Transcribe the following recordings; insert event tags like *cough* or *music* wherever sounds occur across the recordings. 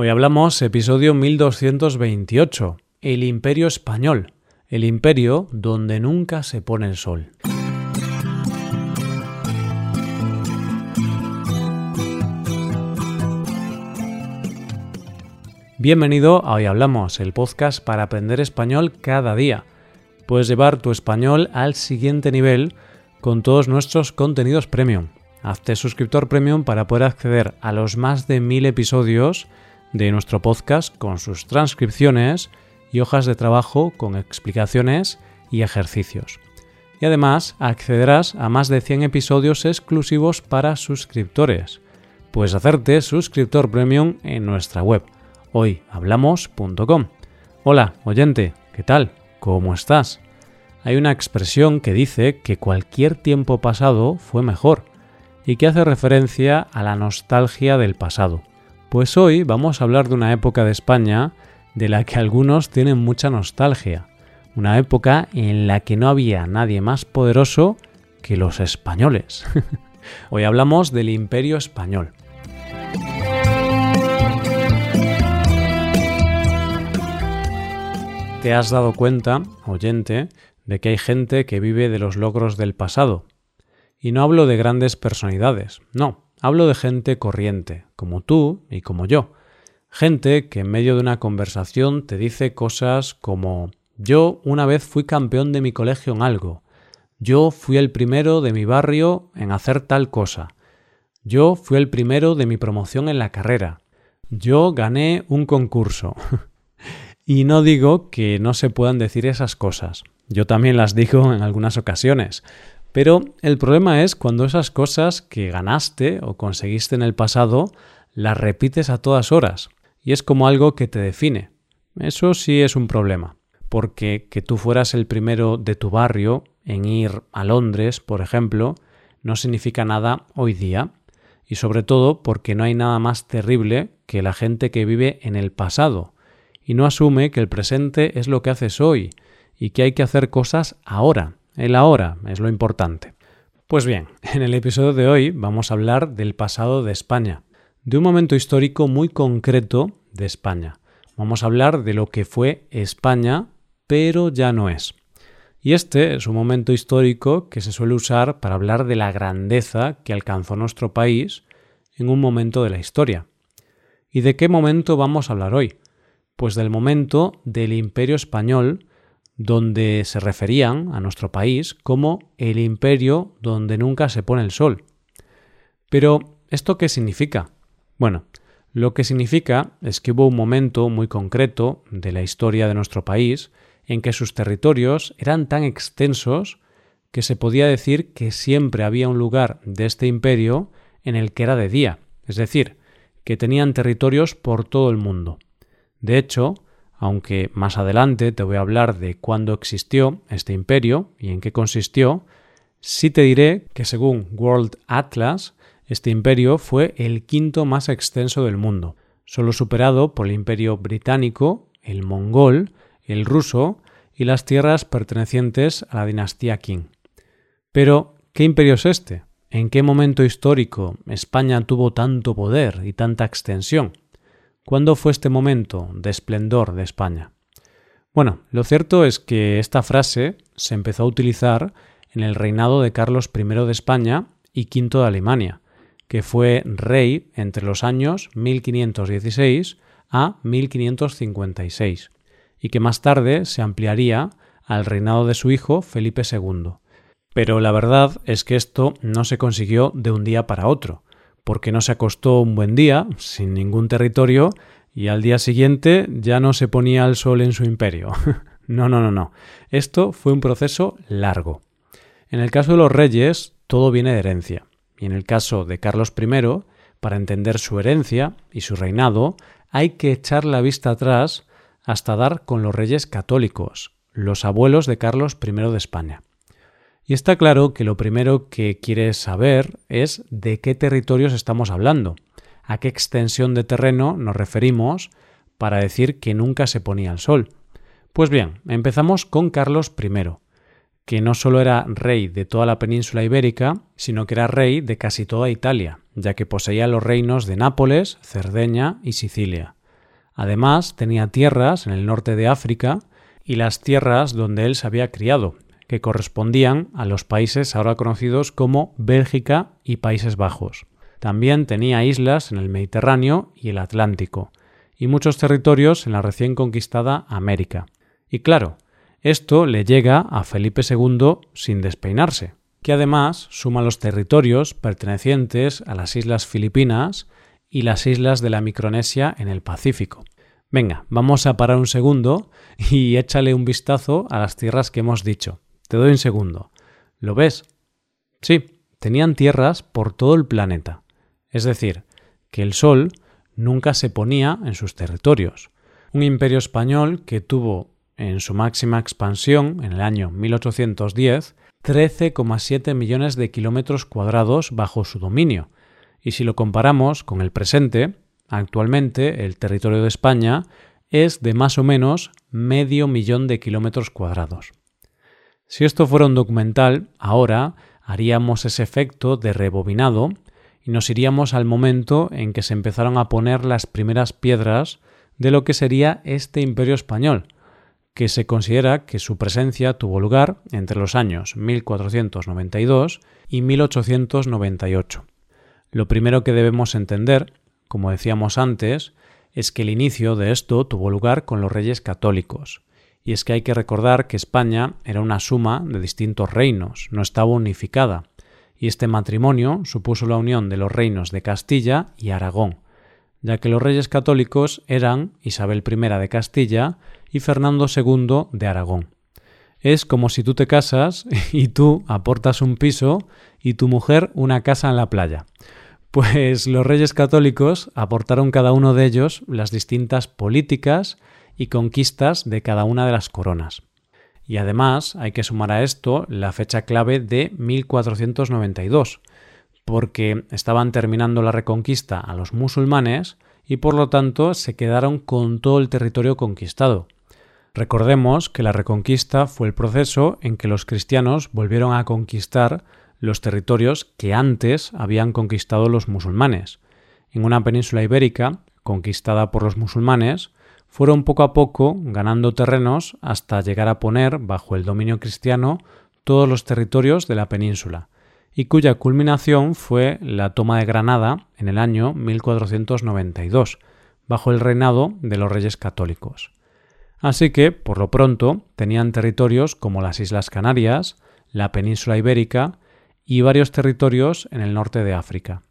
Hoy hablamos episodio 1228, el imperio español, el imperio donde nunca se pone el sol. Bienvenido a Hoy Hablamos, el podcast para aprender español cada día. Puedes llevar tu español al siguiente nivel con todos nuestros contenidos premium. Hazte suscriptor premium para poder acceder a los más de mil episodios de nuestro podcast con sus transcripciones y hojas de trabajo con explicaciones y ejercicios. Y además accederás a más de 100 episodios exclusivos para suscriptores. Puedes hacerte suscriptor premium en nuestra web hoyhablamos.com. Hola, oyente, ¿qué tal? ¿Cómo estás? Hay una expresión que dice que cualquier tiempo pasado fue mejor y que hace referencia a la nostalgia del pasado. Pues hoy vamos a hablar de una época de España de la que algunos tienen mucha nostalgia, una época en la que no había nadie más poderoso que los españoles. *laughs* hoy hablamos del Imperio Español. ¿Te has dado cuenta, oyente, de que hay gente que vive de los logros del pasado? Y no hablo de grandes personalidades, no, Hablo de gente corriente, como tú y como yo. Gente que en medio de una conversación te dice cosas como yo una vez fui campeón de mi colegio en algo. Yo fui el primero de mi barrio en hacer tal cosa. Yo fui el primero de mi promoción en la carrera. Yo gané un concurso. *laughs* y no digo que no se puedan decir esas cosas. Yo también las digo en algunas ocasiones. Pero el problema es cuando esas cosas que ganaste o conseguiste en el pasado las repites a todas horas y es como algo que te define. Eso sí es un problema, porque que tú fueras el primero de tu barrio en ir a Londres, por ejemplo, no significa nada hoy día, y sobre todo porque no hay nada más terrible que la gente que vive en el pasado y no asume que el presente es lo que haces hoy y que hay que hacer cosas ahora. El ahora es lo importante. Pues bien, *laughs* en el episodio de hoy vamos a hablar del pasado de España, de un momento histórico muy concreto de España. Vamos a hablar de lo que fue España, pero ya no es. Y este es un momento histórico que se suele usar para hablar de la grandeza que alcanzó nuestro país en un momento de la historia. ¿Y de qué momento vamos a hablar hoy? Pues del momento del Imperio Español donde se referían a nuestro país como el imperio donde nunca se pone el sol. Pero, ¿esto qué significa? Bueno, lo que significa es que hubo un momento muy concreto de la historia de nuestro país en que sus territorios eran tan extensos que se podía decir que siempre había un lugar de este imperio en el que era de día, es decir, que tenían territorios por todo el mundo. De hecho, aunque más adelante te voy a hablar de cuándo existió este imperio y en qué consistió, sí te diré que según World Atlas, este imperio fue el quinto más extenso del mundo, solo superado por el imperio británico, el mongol, el ruso y las tierras pertenecientes a la dinastía Qing. Pero, ¿qué imperio es este? ¿En qué momento histórico España tuvo tanto poder y tanta extensión? ¿Cuándo fue este momento de esplendor de España? Bueno, lo cierto es que esta frase se empezó a utilizar en el reinado de Carlos I de España y V de Alemania, que fue rey entre los años 1516 a 1556, y que más tarde se ampliaría al reinado de su hijo Felipe II. Pero la verdad es que esto no se consiguió de un día para otro, porque no se acostó un buen día, sin ningún territorio, y al día siguiente ya no se ponía el sol en su imperio. *laughs* no, no, no, no. Esto fue un proceso largo. En el caso de los reyes, todo viene de herencia. Y en el caso de Carlos I, para entender su herencia y su reinado, hay que echar la vista atrás hasta dar con los reyes católicos, los abuelos de Carlos I de España. Y está claro que lo primero que quieres saber es de qué territorios estamos hablando, a qué extensión de terreno nos referimos para decir que nunca se ponía el sol. Pues bien, empezamos con Carlos I, que no solo era rey de toda la península ibérica, sino que era rey de casi toda Italia, ya que poseía los reinos de Nápoles, Cerdeña y Sicilia. Además, tenía tierras en el norte de África y las tierras donde él se había criado, que correspondían a los países ahora conocidos como Bélgica y Países Bajos. También tenía islas en el Mediterráneo y el Atlántico, y muchos territorios en la recién conquistada América. Y claro, esto le llega a Felipe II sin despeinarse, que además suma los territorios pertenecientes a las islas Filipinas y las islas de la Micronesia en el Pacífico. Venga, vamos a parar un segundo y échale un vistazo a las tierras que hemos dicho. Te doy un segundo. ¿Lo ves? Sí, tenían tierras por todo el planeta. Es decir, que el Sol nunca se ponía en sus territorios. Un imperio español que tuvo en su máxima expansión en el año 1810 13,7 millones de kilómetros cuadrados bajo su dominio. Y si lo comparamos con el presente, actualmente el territorio de España es de más o menos medio millón de kilómetros cuadrados. Si esto fuera un documental, ahora haríamos ese efecto de rebobinado y nos iríamos al momento en que se empezaron a poner las primeras piedras de lo que sería este imperio español, que se considera que su presencia tuvo lugar entre los años 1492 y 1898. Lo primero que debemos entender, como decíamos antes, es que el inicio de esto tuvo lugar con los reyes católicos, y es que hay que recordar que España era una suma de distintos reinos, no estaba unificada, y este matrimonio supuso la unión de los reinos de Castilla y Aragón, ya que los reyes católicos eran Isabel I de Castilla y Fernando II de Aragón. Es como si tú te casas *laughs* y tú aportas un piso y tu mujer una casa en la playa. Pues los reyes católicos aportaron cada uno de ellos las distintas políticas y conquistas de cada una de las coronas. Y además hay que sumar a esto la fecha clave de 1492, porque estaban terminando la reconquista a los musulmanes y por lo tanto se quedaron con todo el territorio conquistado. Recordemos que la reconquista fue el proceso en que los cristianos volvieron a conquistar los territorios que antes habían conquistado los musulmanes. En una península ibérica, conquistada por los musulmanes, fueron poco a poco ganando terrenos hasta llegar a poner bajo el dominio cristiano todos los territorios de la península, y cuya culminación fue la toma de Granada en el año 1492, bajo el reinado de los reyes católicos. Así que, por lo pronto, tenían territorios como las Islas Canarias, la península ibérica y varios territorios en el norte de África.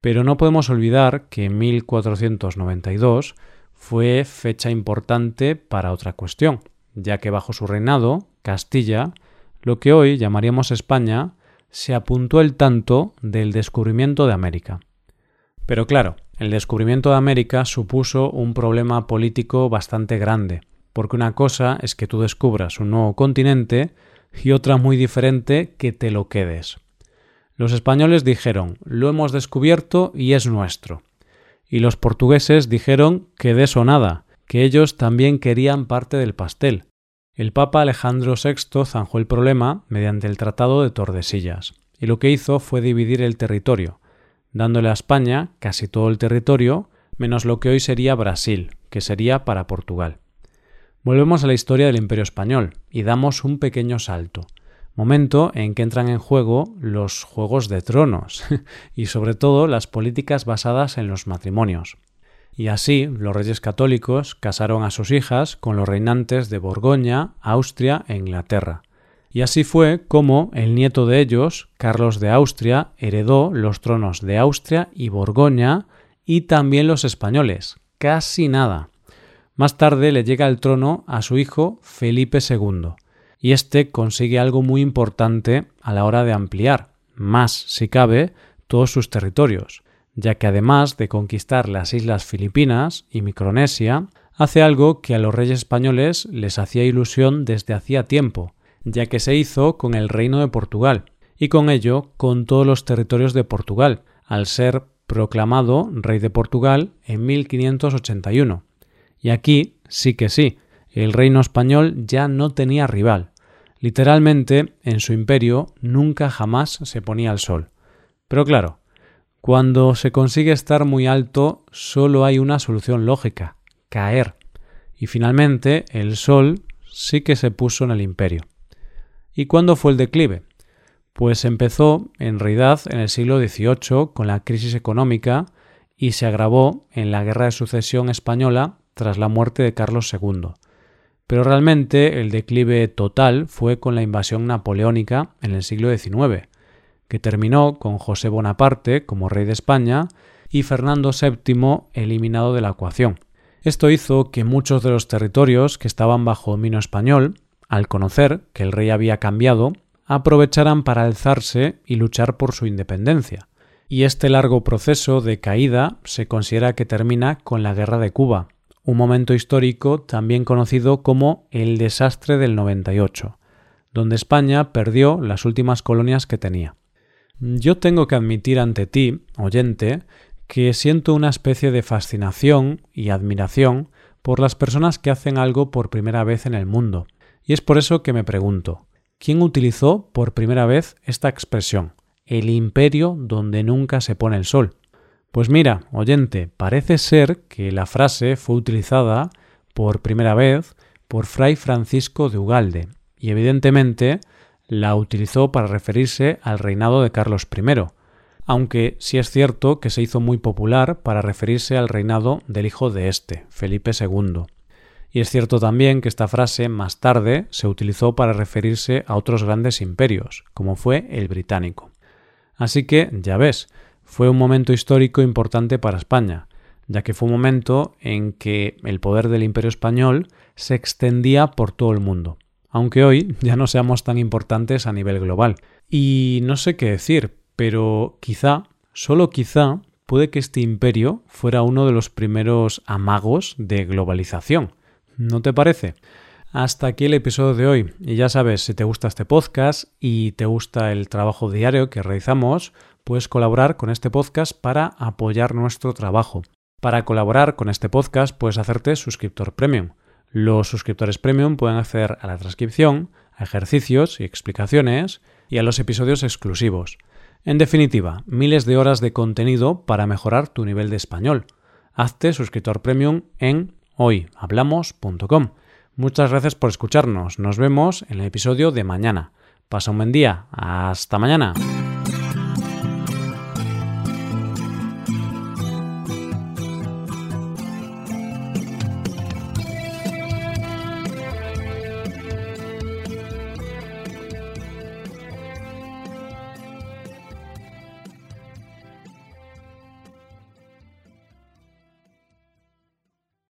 Pero no podemos olvidar que en 1492 fue fecha importante para otra cuestión, ya que bajo su reinado, Castilla, lo que hoy llamaríamos España, se apuntó el tanto del descubrimiento de América. Pero claro, el descubrimiento de América supuso un problema político bastante grande, porque una cosa es que tú descubras un nuevo continente y otra muy diferente que te lo quedes. Los españoles dijeron lo hemos descubierto y es nuestro y los portugueses dijeron que de eso nada, que ellos también querían parte del pastel. El Papa Alejandro VI zanjó el problema mediante el Tratado de Tordesillas, y lo que hizo fue dividir el territorio, dándole a España casi todo el territorio, menos lo que hoy sería Brasil, que sería para Portugal. Volvemos a la historia del Imperio Español y damos un pequeño salto momento en que entran en juego los juegos de tronos *laughs* y sobre todo las políticas basadas en los matrimonios. Y así los reyes católicos casaron a sus hijas con los reinantes de Borgoña, Austria e Inglaterra. Y así fue como el nieto de ellos, Carlos de Austria, heredó los tronos de Austria y Borgoña y también los españoles. Casi nada. Más tarde le llega el trono a su hijo Felipe II y éste consigue algo muy importante a la hora de ampliar, más si cabe, todos sus territorios, ya que además de conquistar las islas Filipinas y Micronesia, hace algo que a los reyes españoles les hacía ilusión desde hacía tiempo, ya que se hizo con el reino de Portugal, y con ello con todos los territorios de Portugal, al ser proclamado rey de Portugal en 1581. Y aquí sí que sí, el reino español ya no tenía rival, Literalmente, en su imperio nunca jamás se ponía el sol. Pero claro, cuando se consigue estar muy alto solo hay una solución lógica, caer. Y finalmente el sol sí que se puso en el imperio. ¿Y cuándo fue el declive? Pues empezó en realidad en el siglo XVIII con la crisis económica y se agravó en la Guerra de Sucesión Española tras la muerte de Carlos II. Pero realmente el declive total fue con la invasión napoleónica en el siglo XIX, que terminó con José Bonaparte como rey de España y Fernando VII eliminado de la ecuación. Esto hizo que muchos de los territorios que estaban bajo dominio español, al conocer que el rey había cambiado, aprovecharan para alzarse y luchar por su independencia. Y este largo proceso de caída se considera que termina con la Guerra de Cuba, un momento histórico también conocido como el desastre del 98, donde España perdió las últimas colonias que tenía. Yo tengo que admitir ante ti, oyente, que siento una especie de fascinación y admiración por las personas que hacen algo por primera vez en el mundo. Y es por eso que me pregunto, ¿quién utilizó por primera vez esta expresión? El imperio donde nunca se pone el sol. Pues mira, oyente, parece ser que la frase fue utilizada por primera vez por Fray Francisco de Ugalde, y evidentemente la utilizó para referirse al reinado de Carlos I, aunque sí es cierto que se hizo muy popular para referirse al reinado del hijo de este, Felipe II. Y es cierto también que esta frase más tarde se utilizó para referirse a otros grandes imperios, como fue el británico. Así que, ya ves, fue un momento histórico importante para España, ya que fue un momento en que el poder del imperio español se extendía por todo el mundo aunque hoy ya no seamos tan importantes a nivel global. Y no sé qué decir, pero quizá, solo quizá, puede que este imperio fuera uno de los primeros amagos de globalización. ¿No te parece? Hasta aquí el episodio de hoy. Y ya sabes, si te gusta este podcast y te gusta el trabajo diario que realizamos, puedes colaborar con este podcast para apoyar nuestro trabajo. Para colaborar con este podcast puedes hacerte suscriptor premium. Los suscriptores premium pueden acceder a la transcripción, a ejercicios y explicaciones y a los episodios exclusivos. En definitiva, miles de horas de contenido para mejorar tu nivel de español. Hazte suscriptor premium en hoyhablamos.com. Muchas gracias por escucharnos. Nos vemos en el episodio de mañana. Pasa un buen día. Hasta mañana.